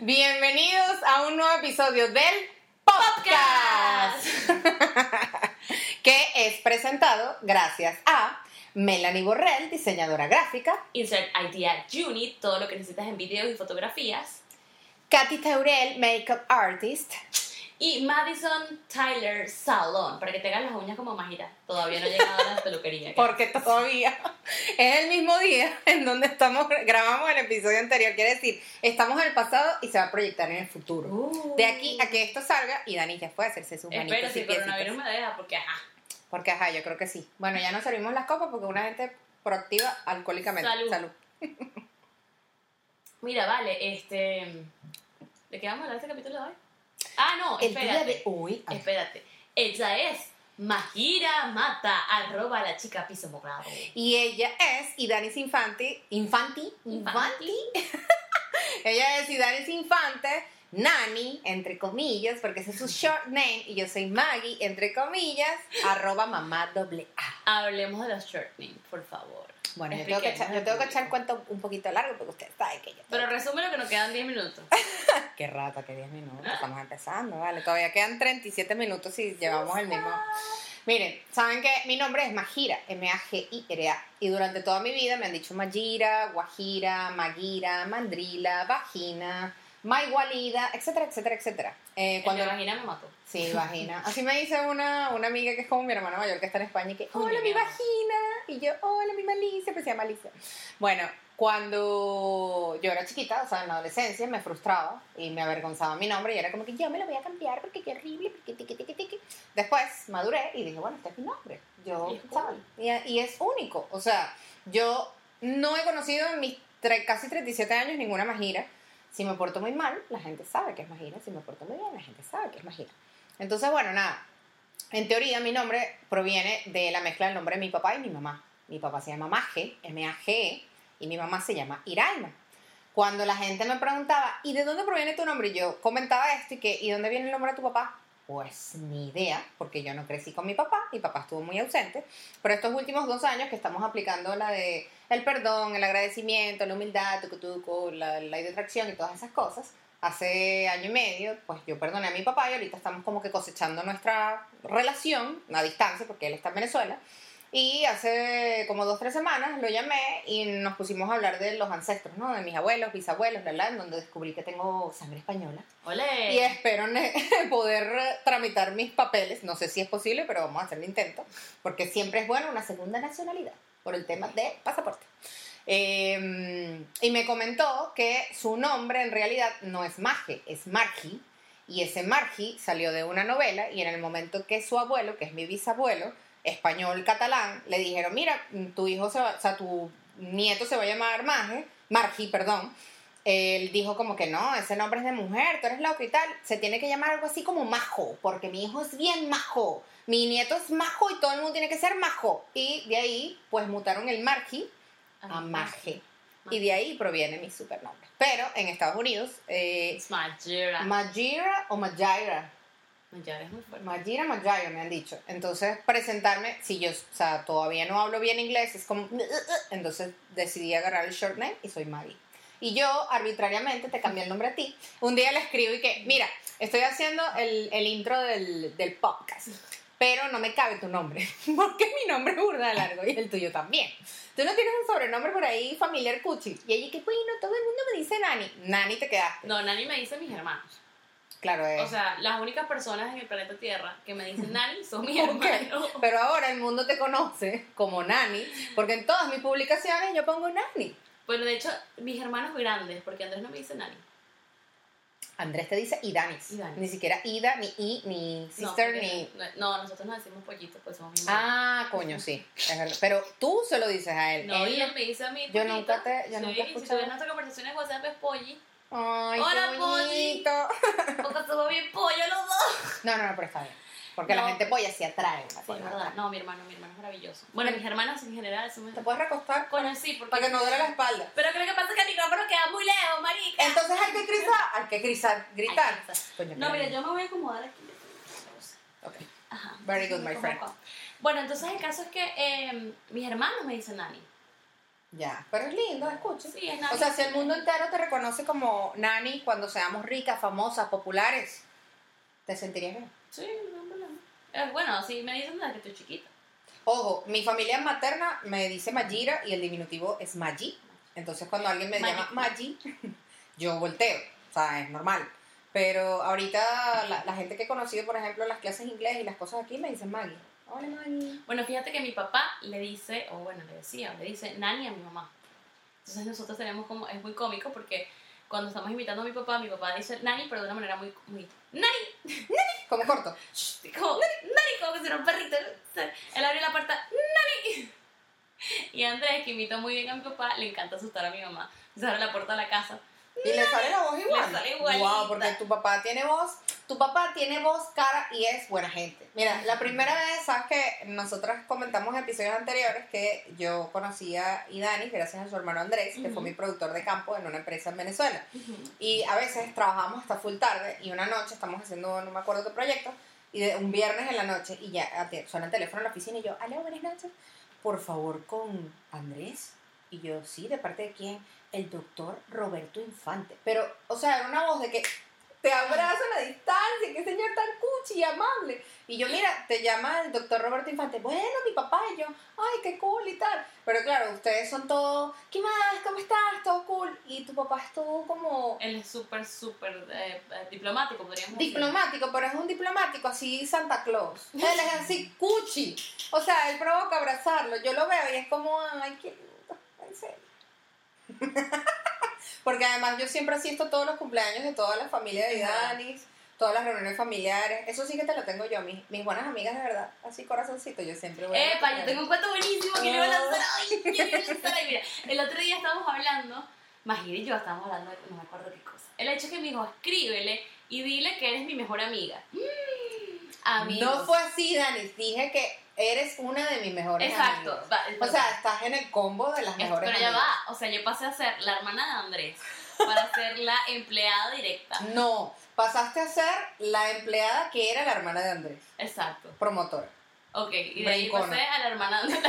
Bienvenidos a un nuevo episodio del podcast, que es presentado gracias a Melanie Borrell, diseñadora gráfica, Insert Idea Unit, todo lo que necesitas en videos y fotografías. Katy Taurel, makeup artist, Y Madison Tyler Salon, para que te hagan las uñas como Majira. Todavía no he llegado a la peluquería. porque todavía es el mismo día en donde estamos grabamos el episodio anterior, quiere decir, estamos en el pasado y se va a proyectar en el futuro. Uh. De aquí a que esto salga y Dani ya a hacerse sus manitos Espero si el coronavirus me deja, porque ajá. Porque ajá, yo creo que sí. Bueno, ya nos servimos las copas porque una gente proactiva alcohólicamente. Salud. Mira, vale, este. ¿De qué vamos a hablar este capítulo de hoy? Ah, no, El espérate. día de hoy. ah, Espérate. Ella es Majira Mata, arroba la chica piso morado. Y ella es Idanis Infanti. Infanti. Infanti. Ella es Idanis Infante. Nani, entre comillas, porque ese es su short name. Y yo soy Maggie, entre comillas, arroba mamá doble A. Hablemos de los short names, por favor. Bueno, yo tengo, que echar, yo tengo que echar el cuento un poquito largo porque usted sabe que yo. Pero resume lo que nos quedan 10 minutos. Qué rata, que 10 minutos. Estamos empezando, vale. Todavía quedan 37 minutos y llevamos el mismo. Miren, saben que mi nombre es Majira, M-A-G-I-R-A. Y durante toda mi vida me han dicho Majira, Guajira, Magira, Mandrila, Vagina, Maigualida, etcétera, etcétera, etcétera. Eh, Cuando la vagina me mató. Sí, vagina. Así me dice una, una amiga que es como mi hermana mayor que está en España y que, hola mi vagina. Y yo, hola mi Malicia, pues se llama Alicia. Bueno, cuando yo era chiquita, o sea, en la adolescencia, me frustraba y me avergonzaba mi nombre y era como que yo me lo voy a cambiar porque qué horrible, porque tiqui, tiqui, tiqui. Después maduré y dije, bueno, este es mi nombre. Yo, Y. Y, y es único. O sea, yo no he conocido en mis casi 37 años ninguna Majira. Si me porto muy mal, la gente sabe que es Majira. Si me porto muy bien, la gente sabe que es Majira. Entonces, bueno, nada. En teoría, mi nombre proviene de la mezcla del nombre de mi papá y mi mamá. Mi papá se llama Maje, M-A-G-E, y mi mamá se llama Iraima. Cuando la gente me preguntaba, ¿y de dónde proviene tu nombre? Yo comentaba esto y que, ¿y dónde viene el nombre de tu papá? Pues ni idea, porque yo no crecí con mi papá, mi papá estuvo muy ausente, pero estos últimos dos años que estamos aplicando la de el perdón, el agradecimiento, la humildad, tucu, tucu, la ley de y todas esas cosas, hace año y medio, pues yo perdoné a mi papá y ahorita estamos como que cosechando nuestra relación a distancia, porque él está en Venezuela, y hace como dos, tres semanas lo llamé y nos pusimos a hablar de los ancestros, ¿no? De mis abuelos, bisabuelos, bla, bla, en donde descubrí que tengo sangre española. ¡Ole! Y espero poder tramitar mis papeles. No sé si es posible, pero vamos a hacer el intento. Porque siempre es bueno una segunda nacionalidad por el tema de pasaporte. Eh, y me comentó que su nombre en realidad no es Maje, es Margi. Y ese Margi salió de una novela y en el momento que su abuelo, que es mi bisabuelo, español catalán, le dijeron, mira, tu hijo, se va, o sea, tu nieto se va a llamar Maje, Margi, perdón. Él dijo como que no, ese nombre es de mujer, tú eres loco y tal. Se tiene que llamar algo así como majo, porque mi hijo es bien majo. Mi nieto es majo y todo el mundo tiene que ser majo. Y de ahí, pues mutaron el Margi a Maje. Y de ahí proviene mi supernombre. Pero en Estados Unidos, eh, Es Majira. Majira o Majira. Majira es muy fuerte. Majira, Majira me han dicho. Entonces, presentarme, si yo, o sea, todavía no hablo bien inglés, es como, entonces decidí agarrar el short name y soy Maggie. Y yo arbitrariamente te cambié el nombre a ti. Un día le escribo y que, mira, estoy haciendo el, el intro del, del podcast, pero no me cabe tu nombre, porque mi nombre es burda largo y el tuyo también. Tú no tienes un sobrenombre por ahí familiar cuchi. Y ella que, bueno, todo el mundo me dice Nani. Nani te quedaste. No, Nani me dice mis hermanos. Claro, es. O sea, las únicas personas en el planeta Tierra que me dicen Nani son mis hermanos. Pero ahora el mundo te conoce como Nani, porque en todas mis publicaciones yo pongo Nani. Bueno, de hecho, mis hermanos grandes, porque Andrés no me dice Nani. Andrés te dice Idanis. Idanis. Ni siquiera Ida, ni I, ni sister, ni. No, nosotros nos decimos pollito, pues somos mi mamá. Ah, coño, sí. Pero tú se lo dices a él. No, Él y él me dice a mí. Yo pollito. nunca te- yo sí, nunca he Si escuchado. tú ves nuestra conversación en WhatsApp es polli. Ay, Hola, qué Polly. bonito. Porque somos bien pollo los dos. No, no, no, pero está bien. Porque la No. gente polla se atrae. la Sí, es verdad. atrae. No, mi hermano, mi hermano es maravilloso. Bueno, mis hermanos en general son. ¿Te puedes recostar? Coño, sí, porque... Para que no duele la espalda. Pero creo que pasa que el micrófono queda muy lejos, marica. Entonces hay que gritar. Hay que gritar. gritar. Hay que. Coño, No, mira, yo me voy a acomodar aquí. Ok. Ajá. Very good, my friend. acá. Bueno, entonces el caso es que eh, mis hermanos me dicen Nani. Ya, pero es lindo, escucha. Sí, es O sea, si el mundo entero te reconoce como nani cuando seamos ricas, famosas, populares, ¿te sentirías bien? Sí, no problema. Eh, bueno, sí, me dicen desde que estoy chiquita. Ojo, mi familia materna me dice Mayira y el diminutivo es Maggi. Entonces cuando alguien me llama Maggi, yo volteo. O sea, es normal. Pero ahorita la, la gente que he conocido, por ejemplo, en las clases de inglés y las cosas aquí, me dicen Maggie. Hola Maggie. Bueno, fíjate que mi papá le dice, o bueno, le decía, le dice nani a mi mamá. Entonces nosotros tenemos como, es muy cómico porque cuando estamos invitando a mi papá, mi papá dice nani, pero de una manera muy, muy, nani, Como corto. como, nani, como que si era un perrito. Él abre la puerta, nani. Y Andrés, que imita muy bien a mi papá, le encanta asustar a mi mamá. Se abre la puerta de la casa. Y le sale la voz igual. sale igualita. Wow, porque tu papá tiene voz, tu papá tiene voz, cara y es buena gente. Mira, la primera vez, sabes que nosotras comentamos en episodios anteriores que yo conocí a Idani gracias a su hermano Andrés, que fue Ujú. mi productor de campo en una empresa en Venezuela. Y a veces trabajamos hasta full tarde y una noche estamos haciendo, no me acuerdo qué proyecto, y de un viernes en la noche y ya suena el teléfono en la oficina y yo, aló, buenas noches, por favor con Andrés. Y yo, sí, ¿de parte de quién? El doctor Roberto Infante. Pero, o sea, era una voz de que te abrazo a la distancia, qué señor tan cuchi y amable. Y yo, mira, te llama el doctor Roberto Infante, bueno, mi papá, y yo, ay, qué cool y tal. Pero claro, ustedes son todos, ¿qué más? ¿Cómo estás? Todo cool. Y tu papá estuvo como Él es súper, súper eh, diplomático, podríamos decir. diplomático, pero es un diplomático así Santa Claus. Él es así cuchi. O sea, él provoca abrazarlo. Yo lo veo y es como, ay, qué lindo, en serio. Porque además yo siempre asisto todos los cumpleaños de toda la familia de. Danis, todas las reuniones familiares. Eso sí que te lo tengo yo, mis, mis buenas amigas de verdad. Así corazoncito, yo siempre voy a Epa, yo tengo un cuento buenísimo que le voy a lanzar hoy. que le voy a lanzar hoy. Mira, el otro día estábamos hablando, Magir y yo estábamos hablando de no me acuerdo qué cosa. El hecho es que me dijo, escríbele y dile que eres mi mejor amiga. Mm, amigos. No fue así, Danis. Dije que eres una de mis mejores Exacto. amigas. va, O sea, estás en el combo de las es- mejores pero ya amigas. va, o sea, yo pasé a ser la hermana de Andrés para ser la empleada directa. No, pasaste a ser la empleada que era la hermana de Andrés, Exacto. promotora. Ok, y de ahí pasé a la hermana de la,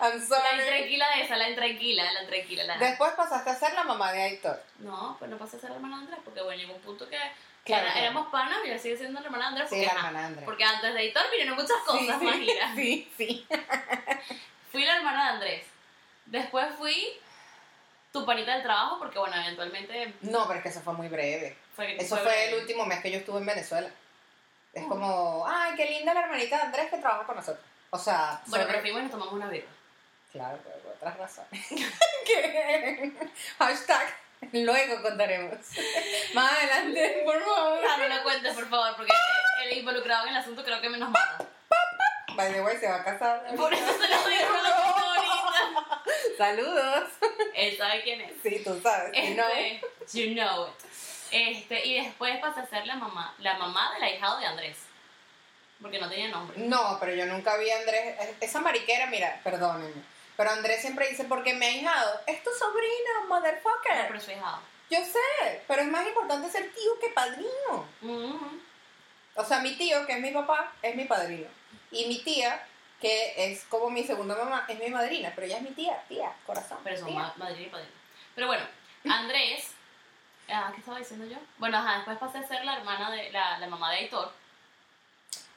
I'm la sorry. intranquila de esa, la intranquila, la intranquila. La... Después pasaste a ser la mamá de Aitor. No, pues no pasé a ser la hermana de Andrés porque bueno, llegó un punto que Claro, claro. éramos panas y yo sigue siendo la hermana de Andrés Sí, porque, la hermana de Andrés. porque antes de editor vinieron muchas cosas, sí, Magira. sí, sí. Fui la hermana de Andrés. Después fui tu panita del trabajo porque bueno, eventualmente No, pero es que eso fue muy breve. fue Eso fue el último mes que yo estuve en Venezuela. Es Oh. como, ay, qué linda la hermanita de Andrés que trabaja con nosotros. O sea, Bueno, sobre- pero fuimos y nos tomamos una birra. Claro, pero por otras razones. ¿Qué? Hashtag, luego contaremos. Más adelante, por favor. Ah, no lo cuentes, por favor, porque el involucrado en el asunto creo que me nos mata. By the way, se va a casar. Por eso se lo digo la ahorita. Saludos. Él sabe quién es. Sí, tú sabes. si no, Este, you know it. Este, y después pasé a ser la mamá, la mamá del ahijado de Andrés. Porque no tenía nombre. no, pero yo nunca vi a Andrés. Esa mariquera, mira, perdónenme. Pero Andrés siempre dice, porque me ha hijado. Es tu sobrino, No, motherfucker. pero su ahijado. Yo sé, pero es más importante ser tío que padrino. Mhm. O sea, mi tío, que es mi papá, es mi padrino. Y mi tía, que es como mi segunda mamá, es mi madrina. Pero ella es mi tía, tía, corazón. Pero son ma- madrina y padrino. Pero bueno, Andrés. Ah, ¿Qué estaba diciendo yo? Bueno, ajá, después pasé a ser la hermana de la, la mamá de Aitor,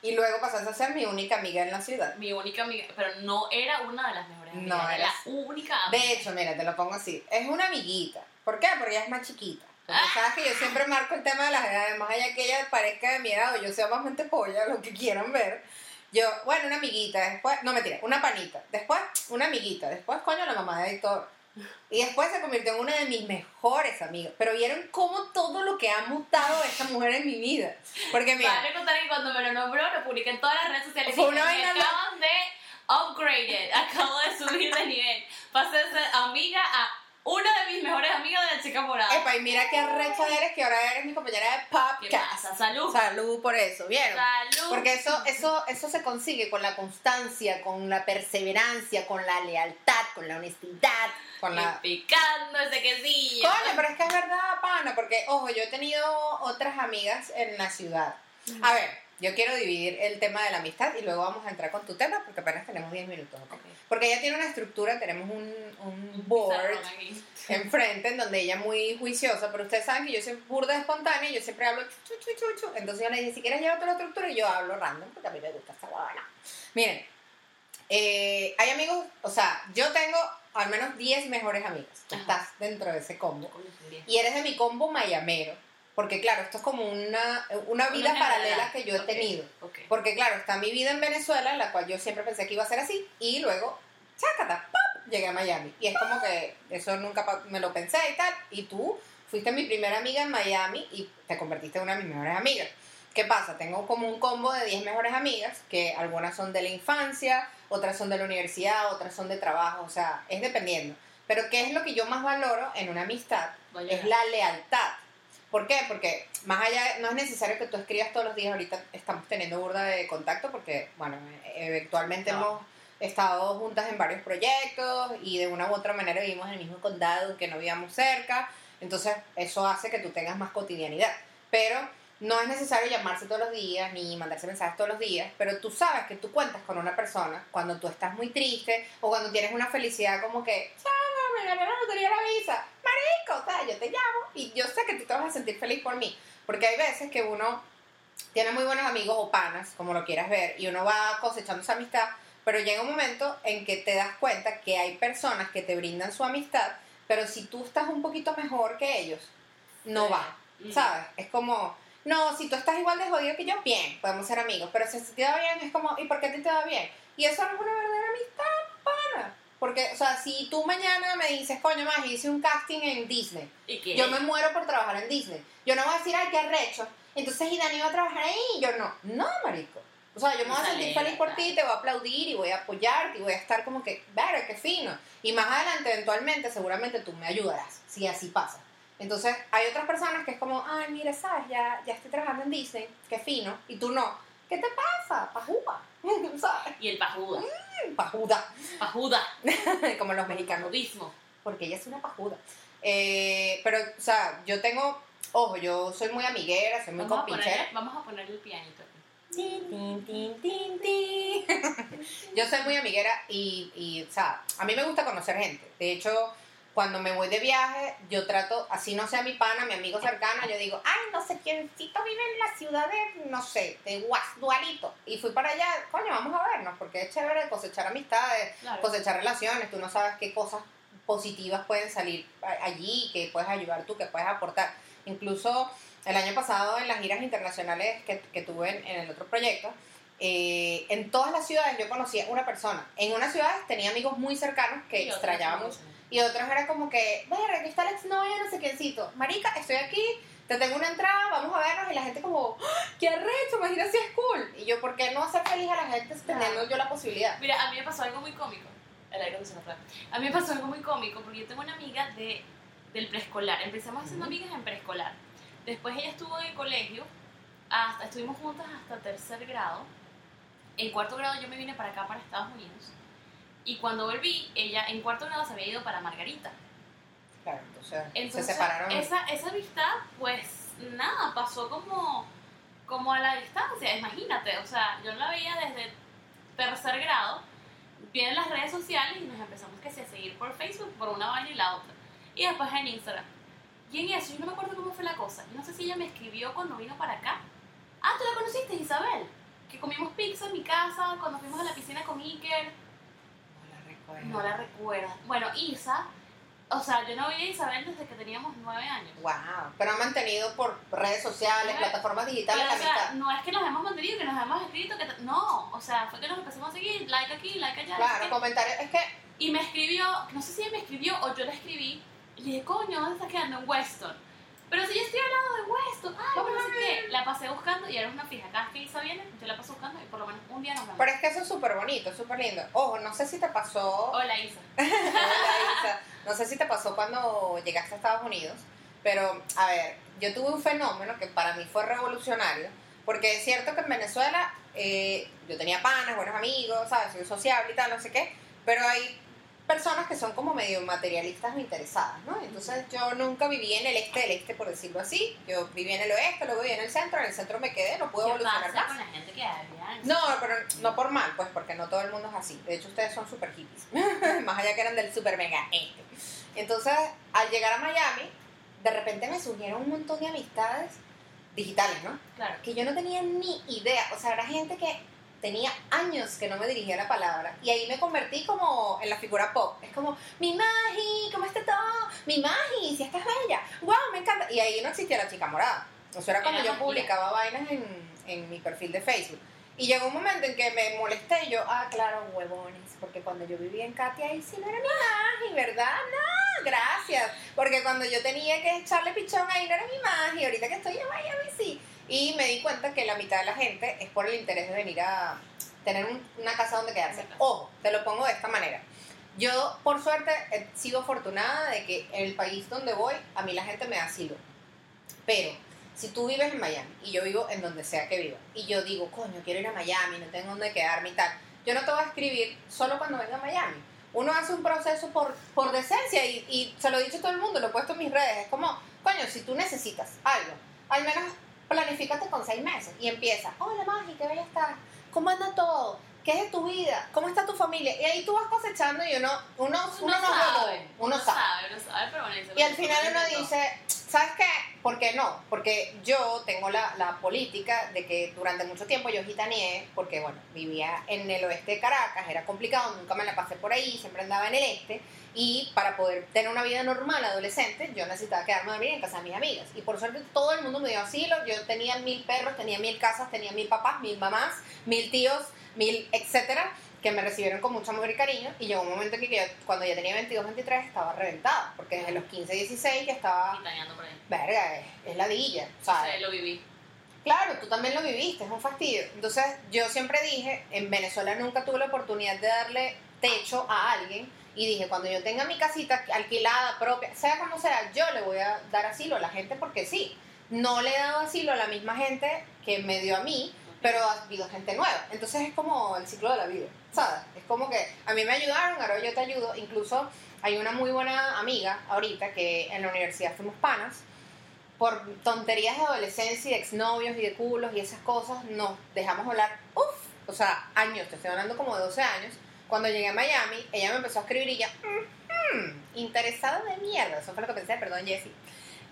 Y luego pasaste a ser mi única amiga en la ciudad. mi única amiga, pero no era una de las mejores No, amigas, era eras- la única amiga. De hecho, mira, te lo pongo así. Es una amiguita. ¿Por qué? Porque ella es más chiquita. Porque Ah. sabes que yo siempre marco el tema de las edades, más allá que ella parezca de mi edad o yo sea más mente polla, lo que quieran ver. Yo, bueno, una amiguita, después, no mentira, una panita, después una amiguita, después, coño, la mamá de Héctor. Y después se convirtió en una de mis mejores amigas. Pero vieron cómo todo lo que ha mutado esta mujer en mi vida. Porque mira, Vale contar que cuando me lo nombró, lo publiqué en todas las redes sociales. Fue una vaina acaban de upgraded, acabo de subir de nivel. Pasé de ser amiga a una de mis mejores amigas de la chica morada. epa, y mira qué arrecha eres que ahora eres mi compañera de ¿Qué podcast. Salud. Salud por eso, ¿vieron? Salud. Porque eso, eso, eso se consigue con la constancia, con la perseverancia, con la lealtad, con la honestidad, con la... Y picando ese quesillo. Coño, pero es que es verdad, pana, porque, ojo, yo he tenido otras amigas en la ciudad. A ver, yo quiero dividir el tema de la amistad y luego vamos a entrar con tu tema porque apenas tenemos 10 minutos. ¿ok? Porque ella tiene una estructura, tenemos un, un board enfrente en donde ella es muy juiciosa, pero ustedes saben que yo soy burda espontánea y yo siempre hablo chu, chu, chu, chu. Entonces yo le dije, si quieres llévate la estructura y yo hablo random, porque a mí me gusta esta huevona. Miren, eh, hay amigos, o sea, yo tengo al menos 10 mejores amigos. Ajá. estás dentro de ese combo. Y eres de mi combo mayamero. Porque claro, esto es como una, una vida Una paralela que yo he tenido. Porque claro, está mi vida en Venezuela, la cual yo siempre pensé que iba a ser así, y luego, chácata, ¡pop! llegué a Miami. Y es como que eso nunca me lo pensé y tal. Y tú fuiste mi primera amiga en Miami y te convertiste en una de mis mejores amigas. ¿Qué pasa? Tengo como un combo de 10 mejores amigas, que algunas son de la infancia, otras son de la universidad, otras son de trabajo, o sea, es dependiendo. Pero ¿qué es lo que yo más valoro en una amistad? Es la lealtad. ¿Por qué? Porque más allá, no es necesario que tú escribas todos los días, ahorita estamos teniendo burda de contacto porque, bueno, eventualmente No. hemos estado juntas en varios proyectos y de una u otra manera vivimos en el mismo condado, que no vivíamos cerca, entonces eso hace que tú tengas más cotidianidad. Pero no es necesario llamarse todos los días ni mandarse mensajes todos los días, pero tú sabes que tú cuentas con una persona cuando tú estás muy triste o cuando tienes una felicidad como que, chama, me gané la lotería de la visa, marico, o sea, yo te llamo y yo sé que tú te vas a sentir feliz por mí, porque hay veces que uno tiene muy buenos amigos o panas, como lo quieras ver, y uno va cosechando esa amistad, pero llega un momento en que te das cuenta que hay personas que te brindan su amistad, pero si tú estás un poquito mejor que ellos, no va. ¿sabes? Es como, no, si tú estás igual de jodido que yo, bien, podemos ser amigos, pero si te va bien, es como, ¿y por qué ti te va bien? Y eso no es una verdadera amistad. Porque, o sea, si tú mañana me dices, coño, más, hice un casting en Disney, ¿Y qué? yo me muero por trabajar en Disney. Yo no voy a decir, ay, qué arrecho. Entonces, y Dani va a trabajar ahí. Y yo no. No, marico. O sea, yo me voy a sentir feliz por ti, te voy a aplaudir y voy a apoyarte y voy a estar como que, verga, qué fino. Y más adelante, eventualmente, seguramente tú me ayudarás, si así pasa. Entonces, hay otras personas que es como, ay, mira, sabes, ya, ya estoy trabajando en Disney, qué fino. Y tú no. ¿Qué te pasa? Pajúa. Y el pajuda. Pajuda. Pajuda. como los mexicanos porque ella es una pajuda. Eh, pero, o sea, yo tengo, ojo, yo soy muy amiguera, soy muy Vamos a, compinchera. ponerle, vamos a ponerle el pianito aquí. Tin, tin, tin. yo soy muy amiguera y, y, o sea, a mí me gusta conocer gente. De hecho, cuando me voy de viaje, yo trato, así no sea mi pana, mi amigo cercano, yo digo, ay, no sé quiéncito vive en la ciudad de, no sé, de Guasdualito. Y fui para allá, coño, vamos a vernos, porque es chévere cosechar amistades, Claro. cosechar relaciones, tú no sabes qué cosas positivas pueden salir allí, que puedes ayudar tú, que puedes aportar. Incluso el año pasado en las giras internacionales que, que tuve en, en el otro proyecto, eh, en todas las ciudades yo conocía una persona. En unas ciudades tenía amigos muy cercanos que extrañaba. Y otros era como que, verga, aquí está la exnovia, no sé quiéncito. Marica, estoy aquí, te tengo una entrada, vamos a vernos. Y la gente como, ¡Ah, qué arrecho, imagina si es cool. Y yo, ¿por qué no hacer feliz a la gente teniendo yo la posibilidad? Mira, a mí me pasó algo muy cómico. El aire acondicionado. A mí me pasó algo muy cómico porque yo tengo una amiga de, del preescolar. Empezamos haciendo Ujú. amigas en preescolar. Después ella estuvo en el colegio. Hasta, estuvimos juntas hasta tercer grado. En cuarto grado yo me vine para acá, para Estados Unidos. Y cuando volví, ella en cuarto grado se había ido para Margarita. Claro, entonces, Entonces, se separaron. Esa, esa amistad, pues nada, pasó como, como a la distancia, imagínate. O sea, yo la veía desde tercer grado, vienen las redes sociales y nos empezamos que sí, a seguir por Facebook, por una vaina y la otra. Y después en Instagram. Y en eso, yo no me acuerdo cómo fue la cosa. Yo no sé si ella me escribió cuando vino para acá. Ah, tú la conociste, Isabel. Que comimos pizza en mi casa cuando fuimos a la piscina con Iker. No la recuerdo. No la recuerdas. Bueno, Isa, o sea, yo no veía a Isabel desde que teníamos nueve años. Wow, pero han mantenido por redes sociales, plataformas digitales Pero, la o sea, amistad. no es que nos hemos mantenido, que nos hemos escrito, que no, o sea, fue que nos empezamos a seguir, like aquí, like allá. Claro, qué. comentarios. Es que, y me escribió, no sé si me escribió o yo la escribí, y le dije, coño, ¿dónde estás quedando? En Weston. Pero si yo estoy al lado de Weston, ay, Vamos no sé qué. La pasé buscando y era una fija. Cada vez que Isa viene, yo la paso buscando y por lo menos un día nos vemos. pero es que eso es súper bonito, súper lindo. Ojo, no sé si te pasó. Hola, Isa. Hola, Isa. No sé si te pasó cuando llegaste a Estados Unidos, pero a ver, yo tuve un fenómeno que para mí fue revolucionario, porque es cierto que en Venezuela eh, yo tenía panas, buenos amigos, ¿sabes? Soy sociable y tal, no sé qué, pero hay personas que son como medio materialistas o interesadas, ¿no? Entonces yo nunca viví en el este del este, por decirlo así. Yo viví en el oeste, luego viví en el centro, en el centro me quedé, no pude ¿Qué evolucionar pasa más. con la gente que habla? No, pero no por mal, pues porque no todo el mundo es así. De hecho, ustedes son super hippies. Más allá que eran del super mega este. Entonces, al llegar a Miami, de repente me surgieron un montón de amistades digitales, ¿no? Claro. Que yo no tenía ni idea. O sea, era gente que tenía años que no me dirigía la palabra. Y ahí me convertí como en la figura pop. Es como, mi Magi, ¿cómo está todo? Mi Magi, si estás bella. ¡Wow! Me encanta. Y ahí no existía la chica morada. O sea, era cuando Era yo magia. publicaba vainas en, en mi perfil de Facebook. Y llegó un momento en que me molesté y yo, ah, claro, huevones, porque cuando yo vivía en Katia, ahí sí no era mi Magi, ¿verdad? No, gracias. Porque cuando yo tenía que echarle pichón ahí no era mi Magi, ahorita que estoy en Miami sí. Y me di cuenta que la mitad de la gente es por el interés de venir a tener un- una casa donde quedarse. Ojo, te lo pongo de esta manera. Yo, por suerte, he sido afortunada de que en el país donde voy, a mí la gente me da asilo. Pero si tú vives en Miami y yo vivo en donde sea que viva, y yo digo, coño, quiero ir a Miami, no tengo dónde quedarme y tal, yo no te voy a escribir solo cuando venga a Miami. Uno hace un proceso por, por decencia y, y se lo he dicho a todo el mundo, lo he puesto en mis redes. Es como, coño, si tú necesitas algo, al menos planifícate con seis meses y empieza, hola Magi, qué bella estás, ¿cómo anda todo? ¿Qué es de tu vida? ¿Cómo está tu familia? Y ahí tú vas cosechando y uno, uno, uno, Uno no sabe, huevón, uno sabe. uno sabe, pero bueno, Y al final uno dice, ¿sabes qué? ¿Por qué no? Porque yo tengo la, la política de que durante mucho tiempo yo gitaneé, porque bueno, vivía en el oeste de Caracas, era complicado, nunca me la pasé por ahí, siempre andaba en el este, y para poder tener una vida normal adolescente, yo necesitaba quedarme a dormir en casa de mis amigas. Y por suerte todo el mundo me dio asilo, yo tenía mil perros, tenía mil casas, tenía mil papás, mil mamás, mil tíos, mil etcétera, que me recibieron con mucho amor y cariño. Y llegó un momento en que yo, cuando ya tenía 22, 23, estaba reventada, porque desde los 15, 16 ya estaba por ahí. verga, es, es ladilla, ¿sabes? Sí, lo viví. Claro, tú también lo viviste, es un fastidio. Entonces, yo siempre dije, en Venezuela nunca tuve la oportunidad de darle techo a alguien y dije, cuando yo tenga mi casita alquilada, propia, sea como sea, yo le voy a dar asilo a la gente porque sí. No le he dado asilo a la misma gente que me dio a mí, pero ha habido gente nueva. Entonces es como el ciclo de la vida, ¿sabes? Es como que a mí me ayudaron, ahora yo te ayudo. Incluso hay una muy buena amiga ahorita que en la universidad fuimos panas. Por tonterías de adolescencia y de exnovios y de culos y esas cosas, nos dejamos hablar, uff, o sea, años, te estoy hablando como de 12 años. Cuando llegué a Miami, ella me empezó a escribir y ya, "Mhm, interesada de mierda, eso fue lo que pensé, perdón, Jessie.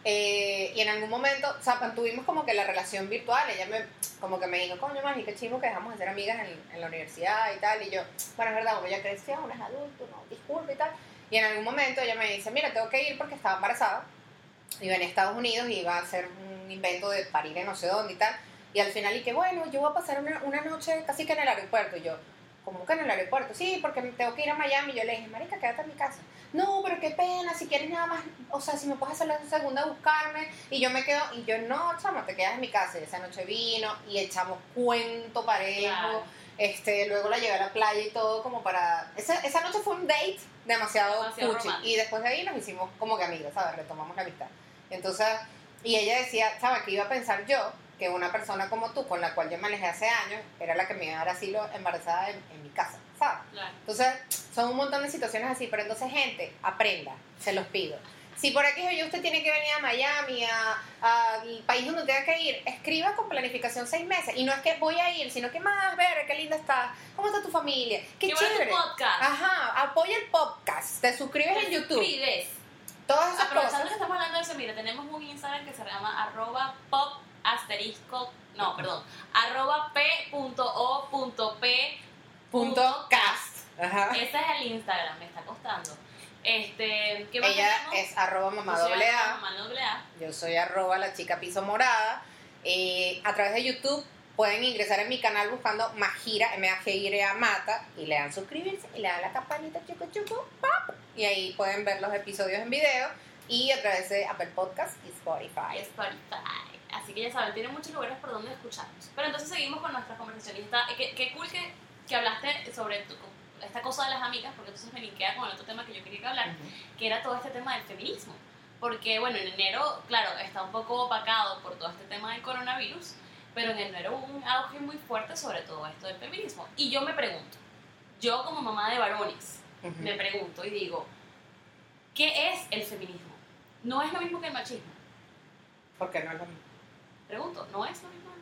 Eh, y en algún momento, o sea, mantuvimos como que la relación virtual. Ella me, como que me dijo, coño, Magi, qué chingo que dejamos de ser amigas en, en la universidad y tal. Y yo, bueno, es verdad, uno ya creció, uno es adulto, no, disculpe y tal. Y en algún momento ella me dice, mira, tengo que ir porque estaba embarazada. Iba en Estados Unidos y iba a hacer un invento de parir en no sé dónde y tal. Y al final, y que bueno, yo voy a pasar una, una noche casi que en el aeropuerto. Y yo, ¿cómo que en el aeropuerto? Sí, porque tengo que ir a Miami. Yo le dije, Marica, quédate en mi casa. No, pero qué pena, si quieres nada más, o sea, si me puedes hacer la segunda a buscarme. Y yo me quedo, y yo, no, chama, te quedas en mi casa. Y esa noche vino y echamos cuento parejo. Claro. Este, luego la llevé a la playa y todo como para... Esa, esa noche fue un date demasiado, Demasiado cuchi. romántico. Y después de ahí nos hicimos como que amigas, ¿sabes? Retomamos la amistad. Entonces, y ella decía, ¿sabes? Que iba a pensar yo que una persona como tú, con la cual yo me alejé hace años, era la que me iba a dar asilo embarazada en, en mi casa, ¿sabes? Claro. Entonces, son un montón de situaciones así, pero entonces, gente, aprenda, se los pido. Si por aquí oye, usted tiene que venir a Miami, a- al país donde tenga que ir, escriba con planificación seis meses. Y no es que voy a ir, sino que más, ver, qué linda está, cómo está tu familia, qué, Qué bueno tu chévere. podcast. Ajá, apoya el podcast, te suscribes en YouTube, Suscribes. todas esas Aprovechando cosas. que estamos hablando de eso, mira, tenemos un Instagram que se llama arroba pop asterisco, no, perdón, arroba p.o.p Punto cast. Ajá. Ese es el Instagram, me está costando. Este, ¿qué más Ella tenemos? es arroba mamá Yo soy doble arroba A. mamá doble A. Yo soy arroba la chica piso morada. Eh, a través de YouTube pueden ingresar en mi canal buscando Majira, m a g i r a Mata, y le dan suscribirse y le dan la campanita chucu chucu, pop, y ahí pueden ver los episodios en video y a través de Apple Podcast y Spotify. Spotify. Así que ya saben, tienen muchos lugares por donde escucharnos. Pero entonces seguimos con nuestra conversación. Y está, qué, qué cool que, que hablaste sobre tu- esta cosa de las amigas, porque entonces me linkea con el otro tema que yo quería que hablar, que era todo este tema del feminismo. Porque, bueno, en enero, claro, está un poco opacado por todo este tema del coronavirus, pero en enero hubo un auge muy fuerte sobre todo esto del feminismo. Y yo me pregunto, yo como mamá de varones, me pregunto y digo, ¿qué es el feminismo? No es lo mismo que el machismo. Porque no es lo mismo. Pregunto, ¿no es lo mismo el?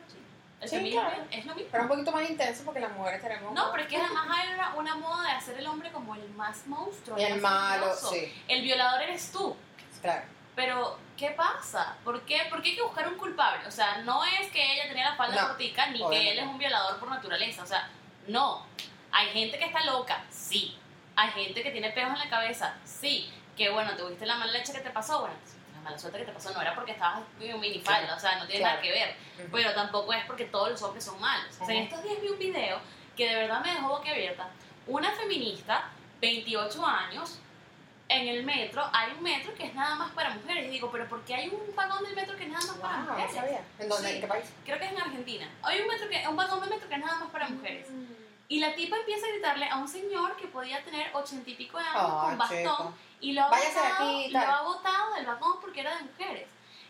El Sí, feminismo claro. es lo mismo. Pero un poquito más intenso porque las mujeres tenemos. No, pero es que además hay una, una moda de hacer el hombre como el más monstruo. Y el más malo, sí, El violador eres tú. claro. Pero, ¿qué pasa? ¿Por qué? ¿Por qué hay que buscar un culpable? O sea, no es que ella tenía la falda No, cortica ni que él es un violador por naturaleza. O sea, no. Hay gente que está loca, sí. Hay gente que tiene peos en la cabeza, sí. Que bueno, tuviste la mala leche que te pasó, bueno, mala suerte que te pasó no era porque estabas en minifalda, Claro, o sea, no tiene claro. nada que ver. Ujú. Pero tampoco es porque todos los hombres son malos. O sea, en estos días vi un video que de verdad me dejó boquiabierta. Una feminista, 28 años, en el metro, hay un metro que es nada más para mujeres. Y digo, ¿pero por qué hay un vagón del metro que es nada más para Wow, no mujeres? sabía. ¿En dónde? Sí. ¿En qué país? Creo que es en Argentina. Hay un, metro que, un vagón del metro que es nada más para mujeres. Y la tipa empieza a gritarle a un señor que podía tener ochenta y pico de años Ay, con bastón chico. y lo ha, Váyase botado, aquí lo ha botado del vagón porque era de mujeres.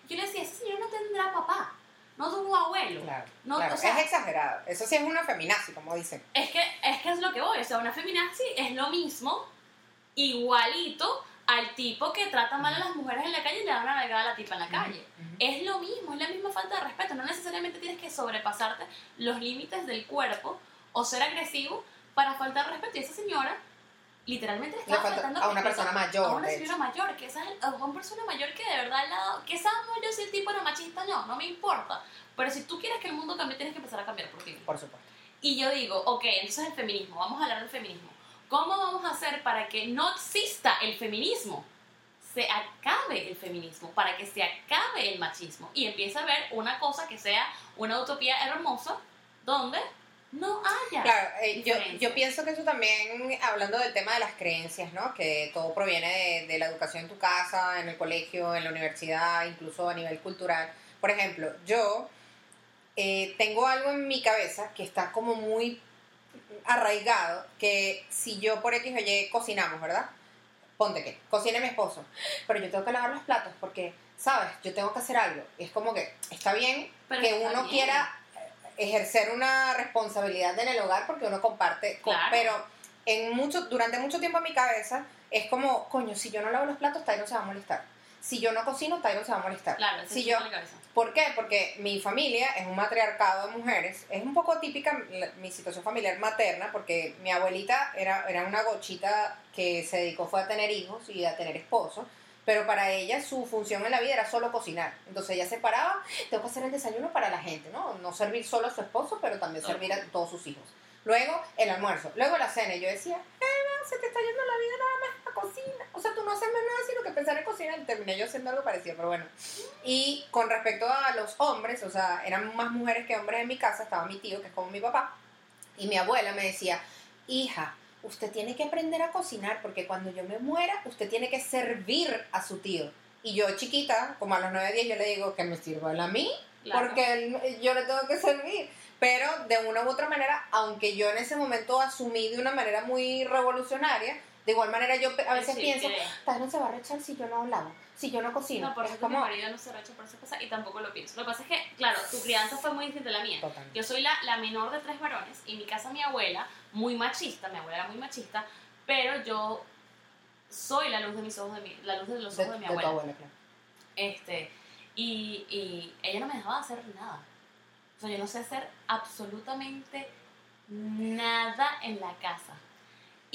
Yo le decía, ese señor no tendrá papá, no tuvo abuelo. Claro. No, claro. o sea- es exagerado. Eso sí es una feminazi, como dicen. Es que, es que es lo que voy, o sea, una feminazi es lo mismo, igualito al tipo que trata mal a las mujeres en la calle y le da una nalgada a la tipa en la calle. Ujú. Es lo mismo, es la misma falta de respeto. No necesariamente tienes que sobrepasarte los límites del cuerpo o ser agresivo para faltar respeto. Y esa señora literalmente estaba falta faltando a una persona mayor, A una señora mayor, que esa es a una persona mayor que de verdad al lado. Que sabemos yo si el tipo era machista no, no me importa. Pero si tú quieres que el mundo cambie, tienes que empezar a cambiar por ti. Por supuesto. Y yo digo, ok, entonces el feminismo, vamos a hablar del feminismo. ¿Cómo vamos a hacer para que no exista el feminismo? Se acabe el feminismo, para que se acabe el machismo y empiece a haber una cosa que sea una utopía hermosa donde no haya. Claro, eh, yo, yo pienso que eso también, hablando del tema de las creencias, ¿no? Que todo proviene de, de la educación en tu casa, en el colegio, en la universidad, incluso a nivel cultural. Por ejemplo, yo eh, tengo algo en mi cabeza que está como muy arraigado, que si yo por X o Y cocinamos, ¿verdad? Ponte que cocine mi esposo, pero yo tengo que lavar los platos porque, ¿sabes? Yo tengo que hacer algo. Y es como que está bien Pero que uno bien. quiera ejercer una responsabilidad en el hogar porque uno comparte, co- Claro. pero en mucho, durante mucho tiempo en mi cabeza es como, coño, si yo no lavo los platos, Tyron se va a molestar. Si yo no cocino, Tyron se va a molestar. Claro, si yo, en la cabeza. ¿Por qué? Porque mi familia es un matriarcado de mujeres. Es un poco típica mi situación familiar materna, porque mi abuelita era, era una gochita que se dedicó fue a tener hijos y a tener esposo. Pero para ella su función en la vida era solo cocinar. Entonces ella se paraba, tengo que hacer el desayuno para la gente, ¿no? No servir solo a su esposo, pero también servir a todos sus hijos. Luego el almuerzo, luego la cena. Y yo decía, Eva, se te está yendo la vida nada más a cocina. O sea, tú no haces más nada sino que pensar en cocinar. Y terminé yo haciendo algo parecido, pero bueno. Y con respecto a los hombres, o sea, eran más mujeres que hombres en mi casa, estaba mi tío, que es como mi papá, y mi abuela me decía, hija, usted tiene que aprender a cocinar porque cuando yo me muera, usted tiene que servir a su tío. Y yo chiquita, como a los 9 días, yo le digo que me sirva él a mí, Claro. porque yo le tengo que servir. Pero de una u otra manera, aunque yo en ese momento asumí de una manera muy revolucionaria, de igual manera yo a veces Sí, pienso, que- Tyron se va a rechar si yo no lavo, si yo no cocino. No, por es eso mi como... marido no se ha hecho por esa cosa y tampoco lo pienso. Lo que pasa es que, claro, tu crianza fue muy distinta a la mía. Total. Yo soy la, la menor de tres varones y en mi casa mi abuela, muy machista, mi abuela era muy machista, pero yo soy la luz de mis ojos, de mi, la luz de los ojos de mi de tu abuela. abuela, claro. Este, y, y ella no me dejaba hacer nada. O sea, yo no sé hacer absolutamente nada en la casa.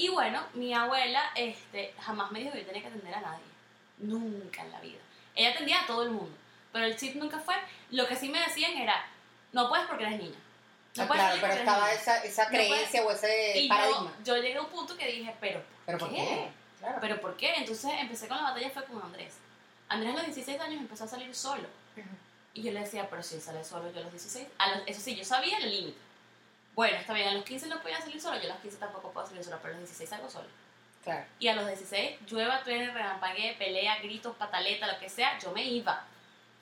Y bueno, mi abuela este, jamás me dijo que yo tenía que atender a nadie. Nunca en la vida. Ella atendía a todo el mundo. Pero el chip nunca fue. Lo que sí me decían era, no puedes porque eres niña. No Ah, puedes claro, pero estaba niña". esa, esa No creencia o ese Y paradigma. yo llegué a un punto que dije, pero ¿Pero por qué? Claro. ¿Pero por qué? Entonces empecé con la batalla fue con Andrés. Andrés a los 16 años empezó a salir solo. Y yo le decía, pero si él sale solo, yo a los 16. A los- eso sí, yo sabía el límite. Bueno, está bien, a los 15 no podía salir solo, yo a los 15 tampoco puedo salir solo, pero a los 16 salgo solo. Claro. Y a los 16, llueva, truene, relampaguee, pelea, gritos, pataleta, lo que sea, yo me iba.